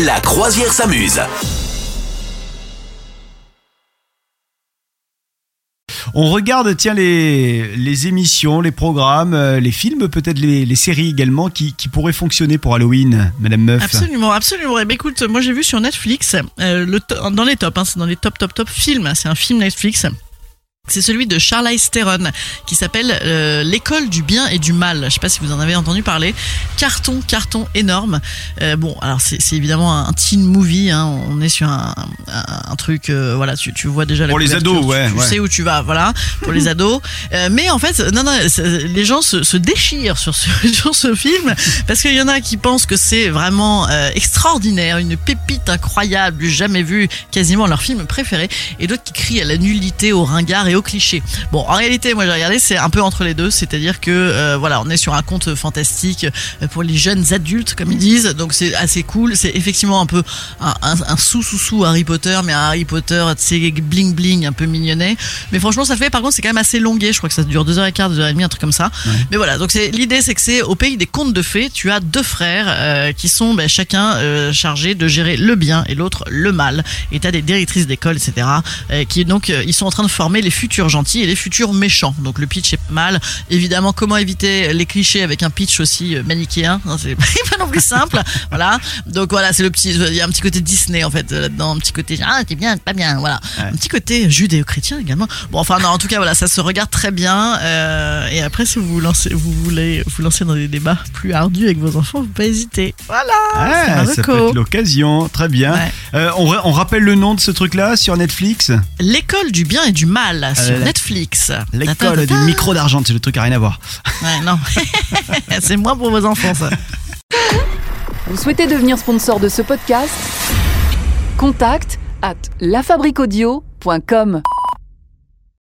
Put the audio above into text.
La croisière s'amuse. On regarde, tiens, les, les émissions, les programmes, euh, les films, peut-être les, les séries également qui, qui pourraient fonctionner pour Halloween, Madame Meuf. Absolument, absolument. Eh ben, écoute, moi j'ai vu sur Netflix, euh, le dans les tops, hein, c'est dans les top, top, top films, c'est un film Netflix. C'est celui de Charlize Theron qui s'appelle euh, L'école du bien et du mal. Je sais pas si vous en avez entendu parler. Carton, carton énorme. Euh, bon, alors c'est c'est évidemment un teen movie. Hein. On est sur un, un, un truc. euh, voilà, tu, tu vois déjà la Pour les couverture, ados, tu- ouais, Tu, ouais. sais où tu vas. Voilà, pour les ados. Euh, mais en fait, non, non, c'est- les gens se, se déchirent sur ce, sur ce film parce qu'il y en a qui pensent que c'est vraiment euh, extraordinaire, une pépite incroyable, jamais vue, quasiment leur film préféré, et d'autres qui crient à la nullité, au ringard et au cliché. Bon, en réalité, moi j'ai regardé, c'est un peu entre les deux, c'est-à-dire que euh, voilà, on est sur un conte fantastique euh, pour les jeunes adultes, comme ils disent, donc c'est assez cool. C'est effectivement un peu un, un, un sous-sous-sous Harry Potter, mais un Harry Potter, tu sais, bling bling, un peu mignonnet. Mais franchement, ça fait, par contre, c'est quand même assez longué. Je crois que ça dure deux heures et quart, deux heures et demie, un truc comme ça. Mais voilà, donc c'est l'idée, c'est que c'est au pays des contes de fées. Tu as deux frères euh, qui sont ben, chacun euh, chargés de gérer le bien et l'autre le mal. Et t'as des directrices d'école, etc. qui donc ils sont en train de former les futurs gentils et les futurs méchants. Donc le pitch est pas mal. Évidemment, comment éviter les clichés avec un pitch aussi euh, manichéen? C'est pas non plus simple. voilà. Donc voilà, c'est le petit. Il y a un petit côté Disney en fait euh, là-dedans, un petit côté ah t'es bien, t'es pas bien. Voilà. Ouais. Un petit côté judéo-chrétien également. Bon, enfin non, en tout cas voilà, ça se regarde très bien. euh, et après, si vous vous lancez, vous voulez vous lancer dans des débats plus ardus avec vos enfants, vous pas hésiter. Voilà. c'est Ah, ça peut être l'occasion, très bien. Ouais. Euh, on, ra- on rappelle le nom de ce truc-là sur Netflix? L'école du bien et du mal sur la- Netflix. L'école du micro d'argent, c'est le truc à rien à voir. Ouais, non. c'est moins pour vos enfants ça. Vous souhaitez devenir sponsor de ce podcast? Contact à lafabriquaudio.com.